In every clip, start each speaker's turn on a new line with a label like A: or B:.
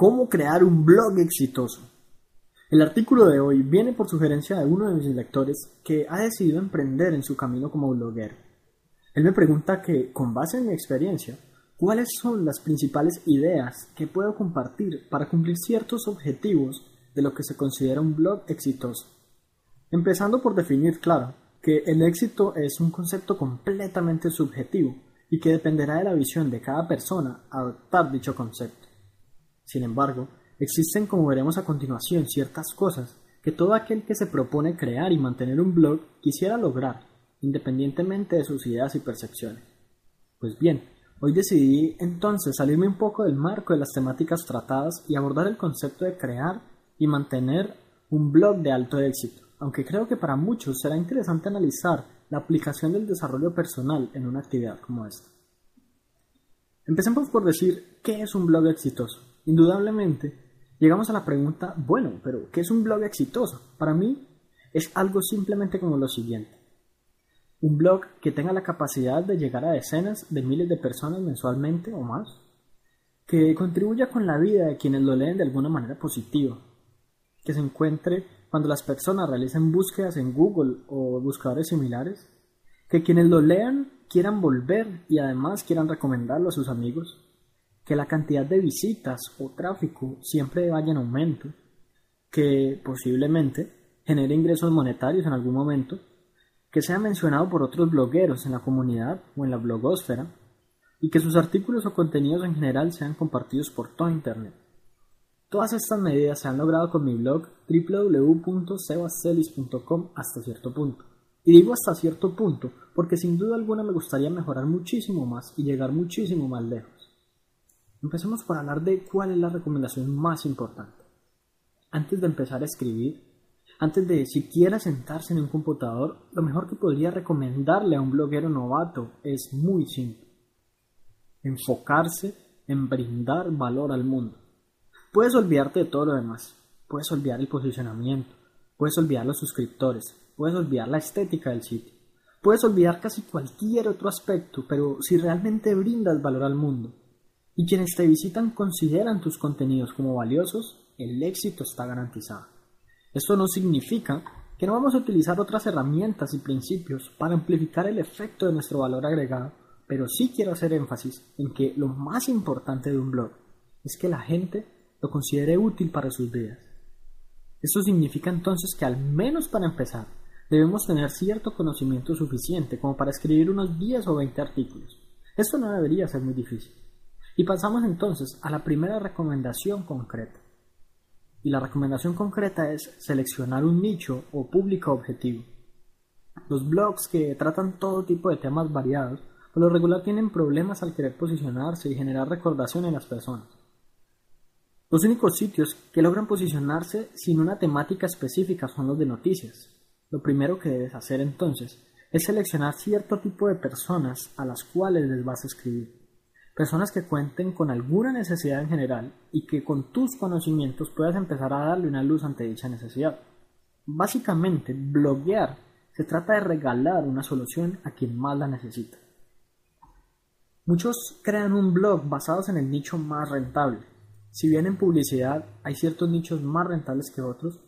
A: ¿Cómo crear un blog exitoso? El artículo de hoy viene por sugerencia de uno de mis lectores que ha decidido emprender en su camino como bloguero. Él me pregunta que, con base en mi experiencia, cuáles son las principales ideas que puedo compartir para cumplir ciertos objetivos de lo que se considera un blog exitoso. Empezando por definir claro que el éxito es un concepto completamente subjetivo y que dependerá de la visión de cada persona adoptar dicho concepto. Sin embargo, existen, como veremos a continuación, ciertas cosas que todo aquel que se propone crear y mantener un blog quisiera lograr, independientemente de sus ideas y percepciones. Pues bien, hoy decidí entonces salirme un poco del marco de las temáticas tratadas y abordar el concepto de crear y mantener un blog de alto éxito, aunque creo que para muchos será interesante analizar la aplicación del desarrollo personal en una actividad como esta. Empecemos por decir qué es un blog exitoso. Indudablemente, llegamos a la pregunta, bueno, pero ¿qué es un blog exitoso? Para mí es algo simplemente como lo siguiente. Un blog que tenga la capacidad de llegar a decenas de miles de personas mensualmente o más, que contribuya con la vida de quienes lo leen de alguna manera positiva, que se encuentre cuando las personas realicen búsquedas en Google o buscadores similares, que quienes lo lean quieran volver y además quieran recomendarlo a sus amigos, que la cantidad de visitas o tráfico siempre vaya en aumento, que posiblemente genere ingresos monetarios en algún momento, que sea mencionado por otros blogueros en la comunidad o en la blogosfera, y que sus artículos o contenidos en general sean compartidos por todo Internet. Todas estas medidas se han logrado con mi blog www.sebastelis.com hasta cierto punto. Y digo hasta cierto punto porque sin duda alguna me gustaría mejorar muchísimo más y llegar muchísimo más lejos. Empecemos por hablar de cuál es la recomendación más importante. Antes de empezar a escribir, antes de siquiera sentarse en un computador, lo mejor que podría recomendarle a un bloguero novato es muy simple. Enfocarse en brindar valor al mundo. Puedes olvidarte de todo lo demás. Puedes olvidar el posicionamiento. Puedes olvidar los suscriptores. Puedes olvidar la estética del sitio. Puedes olvidar casi cualquier otro aspecto, pero si realmente brindas valor al mundo, y quienes te visitan consideran tus contenidos como valiosos, el éxito está garantizado. Esto no significa que no vamos a utilizar otras herramientas y principios para amplificar el efecto de nuestro valor agregado, pero sí quiero hacer énfasis en que lo más importante de un blog es que la gente lo considere útil para sus vidas. Esto significa entonces que al menos para empezar debemos tener cierto conocimiento suficiente como para escribir unos 10 o 20 artículos. Esto no debería ser muy difícil. Y pasamos entonces a la primera recomendación concreta. Y la recomendación concreta es seleccionar un nicho o público objetivo. Los blogs que tratan todo tipo de temas variados, por lo regular tienen problemas al querer posicionarse y generar recordación en las personas. Los únicos sitios que logran posicionarse sin una temática específica son los de noticias. Lo primero que debes hacer entonces es seleccionar cierto tipo de personas a las cuales les vas a escribir personas que cuenten con alguna necesidad en general y que con tus conocimientos puedas empezar a darle una luz ante dicha necesidad. Básicamente, bloguear se trata de regalar una solución a quien más la necesita. Muchos crean un blog basados en el nicho más rentable. Si bien en publicidad hay ciertos nichos más rentables que otros,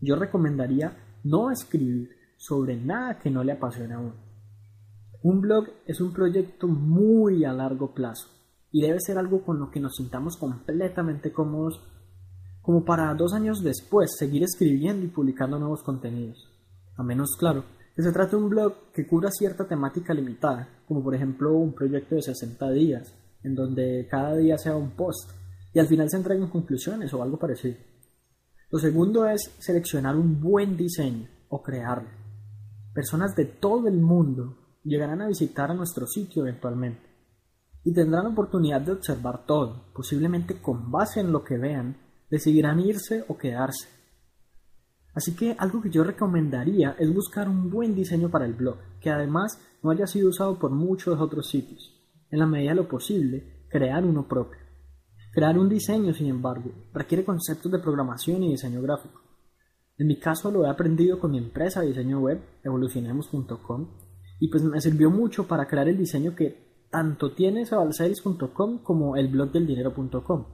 A: yo recomendaría no escribir sobre nada que no le apasione a uno. Un blog es un proyecto muy a largo plazo y debe ser algo con lo que nos sintamos completamente cómodos como para dos años después seguir escribiendo y publicando nuevos contenidos. A menos, claro, que se trate de un blog que cubra cierta temática limitada, como por ejemplo un proyecto de 60 días, en donde cada día sea un post y al final se entreguen conclusiones o algo parecido. Lo segundo es seleccionar un buen diseño o crearlo. Personas de todo el mundo llegarán a visitar a nuestro sitio eventualmente y tendrán oportunidad de observar todo, posiblemente con base en lo que vean, decidirán irse o quedarse. Así que algo que yo recomendaría es buscar un buen diseño para el blog, que además no haya sido usado por muchos otros sitios. En la medida de lo posible, crear uno propio. Crear un diseño, sin embargo, requiere conceptos de programación y diseño gráfico. En mi caso lo he aprendido con mi empresa de diseño web, evolucionemos.com, y pues me sirvió mucho para crear el diseño que tanto tiene Sebalsales.com como el blog del dinero.com.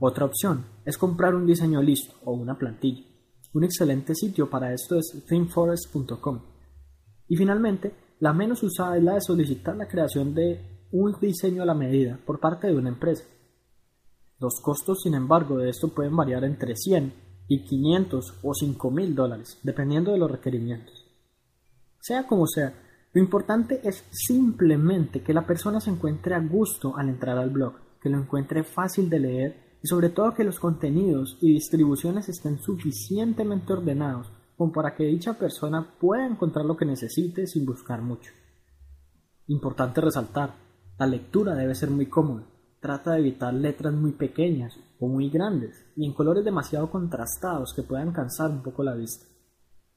A: Otra opción es comprar un diseño listo o una plantilla. Un excelente sitio para esto es ThemeForest.com. Y finalmente, la menos usada es la de solicitar la creación de un diseño a la medida por parte de una empresa. Los costos, sin embargo, de esto pueden variar entre 100 y 500 o 5 mil dólares, dependiendo de los requerimientos. Sea como sea, lo importante es simplemente que la persona se encuentre a gusto al entrar al blog, que lo encuentre fácil de leer y sobre todo que los contenidos y distribuciones estén suficientemente ordenados como para que dicha persona pueda encontrar lo que necesite sin buscar mucho. Importante resaltar, la lectura debe ser muy cómoda. Trata de evitar letras muy pequeñas o muy grandes y en colores demasiado contrastados que puedan cansar un poco la vista.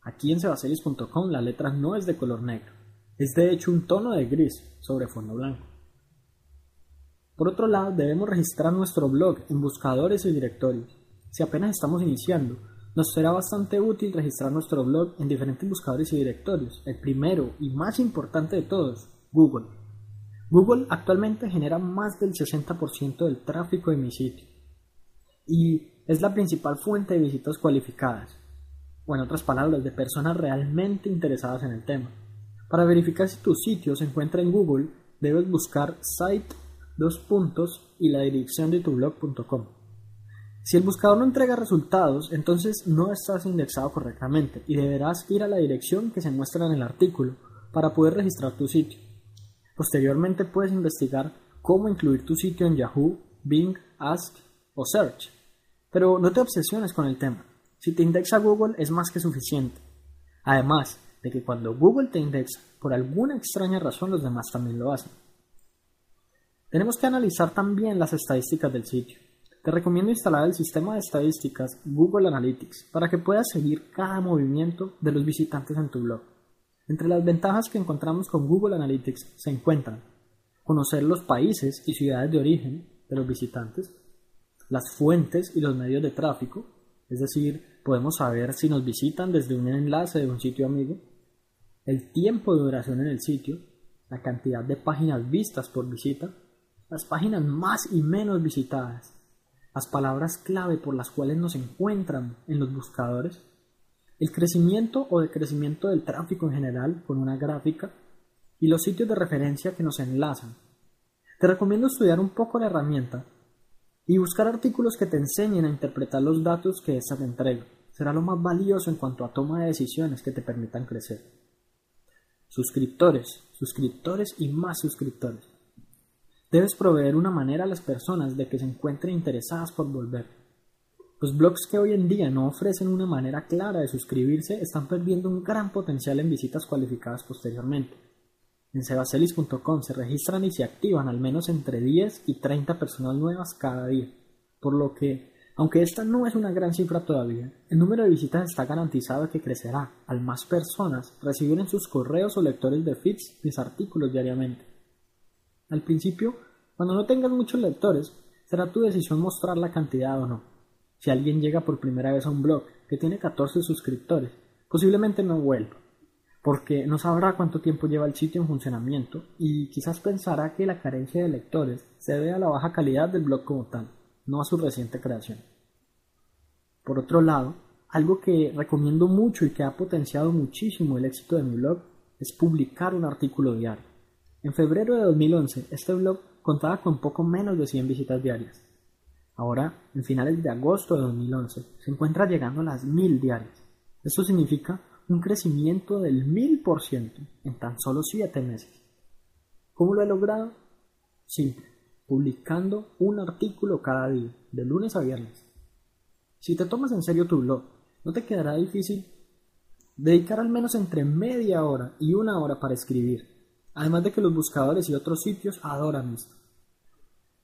A: Aquí en sebaselis.com la letra no es de color negro, es de hecho un tono de gris sobre fondo blanco. Por otro lado, debemos registrar nuestro blog en buscadores y directorios. Si apenas estamos iniciando, nos será bastante útil registrar nuestro blog en diferentes buscadores y directorios. El primero y más importante de todos, Google. Google actualmente genera más del 60% del tráfico de mi sitio y es la principal fuente de visitas cualificadas o en otras palabras, de personas realmente interesadas en el tema. Para verificar si tu sitio se encuentra en Google, debes buscar site, dos puntos y la dirección de tu blog.com. Si el buscador no entrega resultados, entonces no estás indexado correctamente y deberás ir a la dirección que se muestra en el artículo para poder registrar tu sitio. Posteriormente puedes investigar cómo incluir tu sitio en Yahoo, Bing, Ask o Search. Pero no te obsesiones con el tema. Si te indexa Google es más que suficiente. Además de que cuando Google te indexa, por alguna extraña razón los demás también lo hacen. Tenemos que analizar también las estadísticas del sitio. Te recomiendo instalar el sistema de estadísticas Google Analytics para que puedas seguir cada movimiento de los visitantes en tu blog. Entre las ventajas que encontramos con Google Analytics se encuentran conocer los países y ciudades de origen de los visitantes, las fuentes y los medios de tráfico, es decir, podemos saber si nos visitan desde un enlace de un sitio amigo, el tiempo de duración en el sitio, la cantidad de páginas vistas por visita, las páginas más y menos visitadas, las palabras clave por las cuales nos encuentran en los buscadores, el crecimiento o decrecimiento del tráfico en general con una gráfica y los sitios de referencia que nos enlazan. Te recomiendo estudiar un poco la herramienta y buscar artículos que te enseñen a interpretar los datos que ésta te entrega. Será lo más valioso en cuanto a toma de decisiones que te permitan crecer. Suscriptores, suscriptores y más suscriptores. Debes proveer una manera a las personas de que se encuentren interesadas por volver. Los blogs que hoy en día no ofrecen una manera clara de suscribirse están perdiendo un gran potencial en visitas cualificadas posteriormente. En sebacelis.com se registran y se activan al menos entre 10 y 30 personas nuevas cada día, por lo que, aunque esta no es una gran cifra todavía, el número de visitas está garantizado que crecerá al más personas reciben en sus correos o lectores de feeds mis artículos diariamente. Al principio, cuando no tengas muchos lectores, será tu decisión mostrar la cantidad o no. Si alguien llega por primera vez a un blog que tiene 14 suscriptores, posiblemente no vuelva porque no sabrá cuánto tiempo lleva el sitio en funcionamiento y quizás pensará que la carencia de lectores se debe a la baja calidad del blog como tal, no a su reciente creación. Por otro lado, algo que recomiendo mucho y que ha potenciado muchísimo el éxito de mi blog es publicar un artículo diario. En febrero de 2011, este blog contaba con poco menos de 100 visitas diarias. Ahora, en finales de agosto de 2011, se encuentra llegando a las 1000 diarias. Esto significa un crecimiento del mil por ciento en tan solo siete meses. ¿Cómo lo he logrado? Simple, publicando un artículo cada día, de lunes a viernes. Si te tomas en serio tu blog, no te quedará difícil dedicar al menos entre media hora y una hora para escribir, además de que los buscadores y otros sitios adoran esto.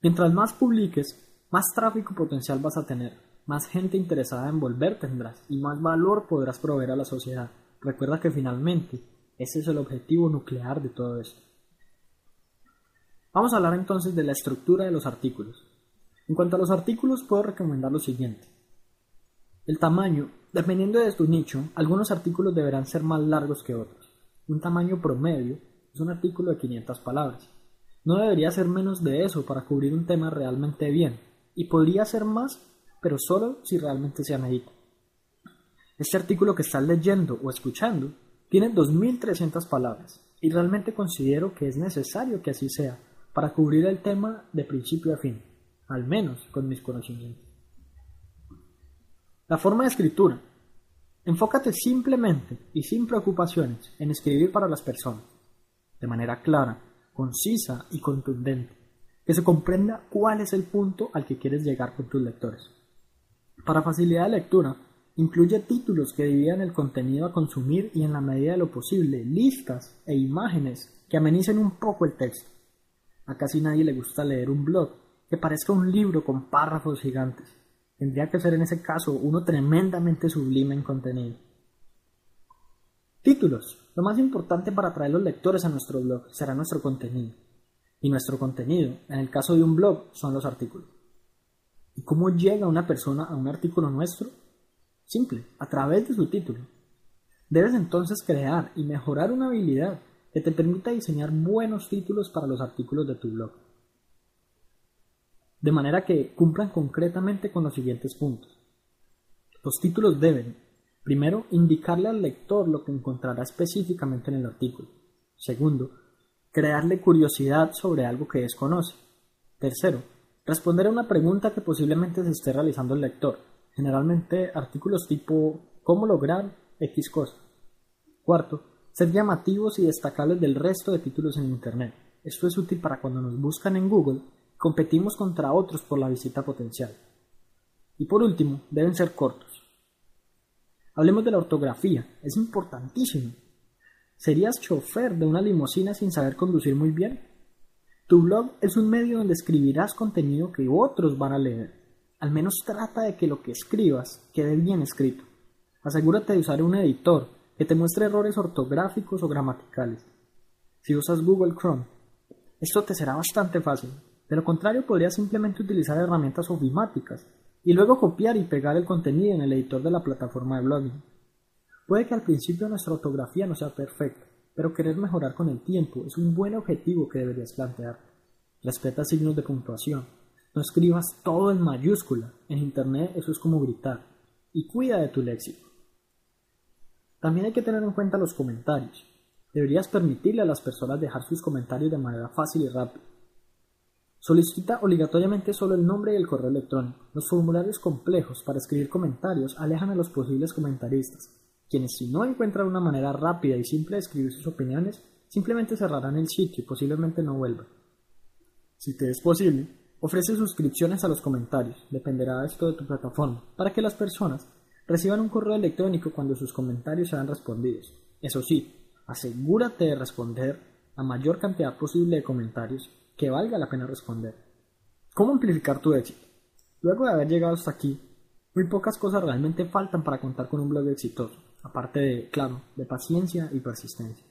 A: Mientras más publiques, más tráfico potencial vas a tener, más gente interesada en volver tendrás y más valor podrás proveer a la sociedad. Recuerda que finalmente ese es el objetivo nuclear de todo esto. Vamos a hablar entonces de la estructura de los artículos. En cuanto a los artículos puedo recomendar lo siguiente. El tamaño, dependiendo de tu nicho, algunos artículos deberán ser más largos que otros. Un tamaño promedio es un artículo de 500 palabras. No debería ser menos de eso para cubrir un tema realmente bien, y podría ser más, pero solo si realmente se medita. Este artículo que estás leyendo o escuchando tiene 2.300 palabras y realmente considero que es necesario que así sea para cubrir el tema de principio a fin, al menos con mis conocimientos. La forma de escritura. Enfócate simplemente y sin preocupaciones en escribir para las personas, de manera clara, concisa y contundente, que se comprenda cuál es el punto al que quieres llegar con tus lectores. Para facilidad de lectura, incluye títulos que dividan el contenido a consumir y en la medida de lo posible listas e imágenes que amenicen un poco el texto. A casi nadie le gusta leer un blog que parezca un libro con párrafos gigantes. Tendría que ser en ese caso uno tremendamente sublime en contenido. Títulos. Lo más importante para atraer los lectores a nuestro blog será nuestro contenido. Y nuestro contenido, en el caso de un blog, son los artículos. ¿Y cómo llega una persona a un artículo nuestro? Simple, a través de su título. Debes entonces crear y mejorar una habilidad que te permita diseñar buenos títulos para los artículos de tu blog. De manera que cumplan concretamente con los siguientes puntos. Los títulos deben, primero, indicarle al lector lo que encontrará específicamente en el artículo. Segundo, crearle curiosidad sobre algo que desconoce. Tercero, responder a una pregunta que posiblemente se esté realizando el lector generalmente artículos tipo cómo lograr X cosa. Cuarto, ser llamativos y destacables del resto de títulos en Internet. Esto es útil para cuando nos buscan en Google, competimos contra otros por la visita potencial. Y por último, deben ser cortos. Hablemos de la ortografía, es importantísimo. ¿Serías chofer de una limusina sin saber conducir muy bien? Tu blog es un medio donde escribirás contenido que otros van a leer. Al menos trata de que lo que escribas quede bien escrito. Asegúrate de usar un editor que te muestre errores ortográficos o gramaticales. Si usas Google Chrome, esto te será bastante fácil. De lo contrario, podrías simplemente utilizar herramientas ofimáticas y luego copiar y pegar el contenido en el editor de la plataforma de blogging. Puede que al principio nuestra ortografía no sea perfecta, pero querer mejorar con el tiempo es un buen objetivo que deberías plantear. Respeta signos de puntuación, no escribas todo en mayúscula. En Internet eso es como gritar. Y cuida de tu léxico. También hay que tener en cuenta los comentarios. Deberías permitirle a las personas dejar sus comentarios de manera fácil y rápida. Solicita obligatoriamente solo el nombre y el correo electrónico. Los formularios complejos para escribir comentarios alejan a los posibles comentaristas, quienes si no encuentran una manera rápida y simple de escribir sus opiniones, simplemente cerrarán el sitio y posiblemente no vuelvan. Si te es posible, Ofrece suscripciones a los comentarios, dependerá esto de tu plataforma, para que las personas reciban un correo electrónico cuando sus comentarios sean respondidos. Eso sí, asegúrate de responder a mayor cantidad posible de comentarios que valga la pena responder. ¿Cómo amplificar tu éxito? Luego de haber llegado hasta aquí, muy pocas cosas realmente faltan para contar con un blog exitoso, aparte de, claro, de paciencia y persistencia.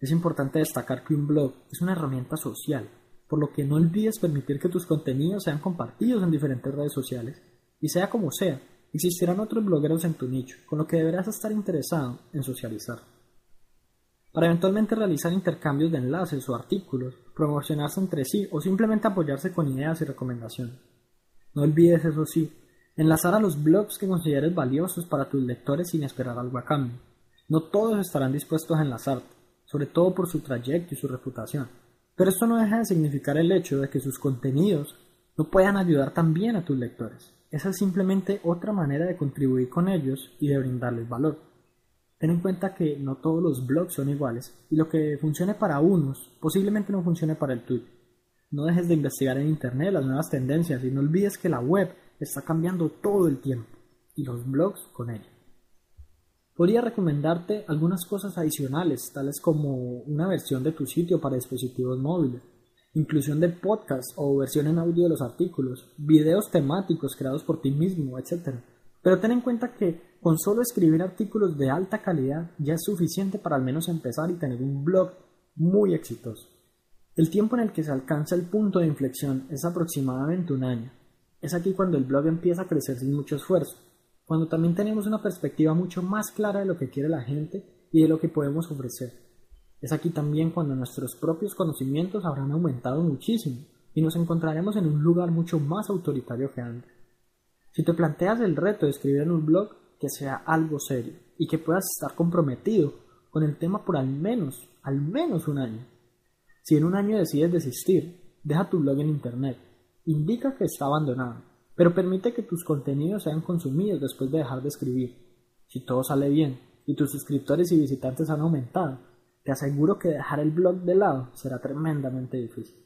A: Es importante destacar que un blog es una herramienta social por lo que no olvides permitir que tus contenidos sean compartidos en diferentes redes sociales. Y sea como sea, existirán otros blogueros en tu nicho, con lo que deberás estar interesado en socializar. Para eventualmente realizar intercambios de enlaces o artículos, promocionarse entre sí o simplemente apoyarse con ideas y recomendaciones. No olvides, eso sí, enlazar a los blogs que consideres valiosos para tus lectores sin esperar algo a cambio. No todos estarán dispuestos a enlazarte, sobre todo por su trayecto y su reputación. Pero esto no deja de significar el hecho de que sus contenidos no puedan ayudar también a tus lectores. Esa es simplemente otra manera de contribuir con ellos y de brindarles valor. Ten en cuenta que no todos los blogs son iguales y lo que funcione para unos posiblemente no funcione para el tuyo. No dejes de investigar en Internet las nuevas tendencias y no olvides que la web está cambiando todo el tiempo y los blogs con ella. Podría recomendarte algunas cosas adicionales, tales como una versión de tu sitio para dispositivos móviles, inclusión de podcast o versión en audio de los artículos, videos temáticos creados por ti mismo, etc. Pero ten en cuenta que con solo escribir artículos de alta calidad ya es suficiente para al menos empezar y tener un blog muy exitoso. El tiempo en el que se alcanza el punto de inflexión es aproximadamente un año. Es aquí cuando el blog empieza a crecer sin mucho esfuerzo cuando también tenemos una perspectiva mucho más clara de lo que quiere la gente y de lo que podemos ofrecer. Es aquí también cuando nuestros propios conocimientos habrán aumentado muchísimo, y nos encontraremos en un lugar mucho más autoritario que antes. Si te planteas el reto de escribir en un blog, que sea algo serio y que puedas estar comprometido con el tema por al menos, al menos un año. Si en un año decides desistir, deja tu blog en internet, indica que está abandonado, pero permite que tus contenidos sean consumidos después de dejar de escribir. Si todo sale bien y tus suscriptores y visitantes han aumentado, te aseguro que dejar el blog de lado será tremendamente difícil.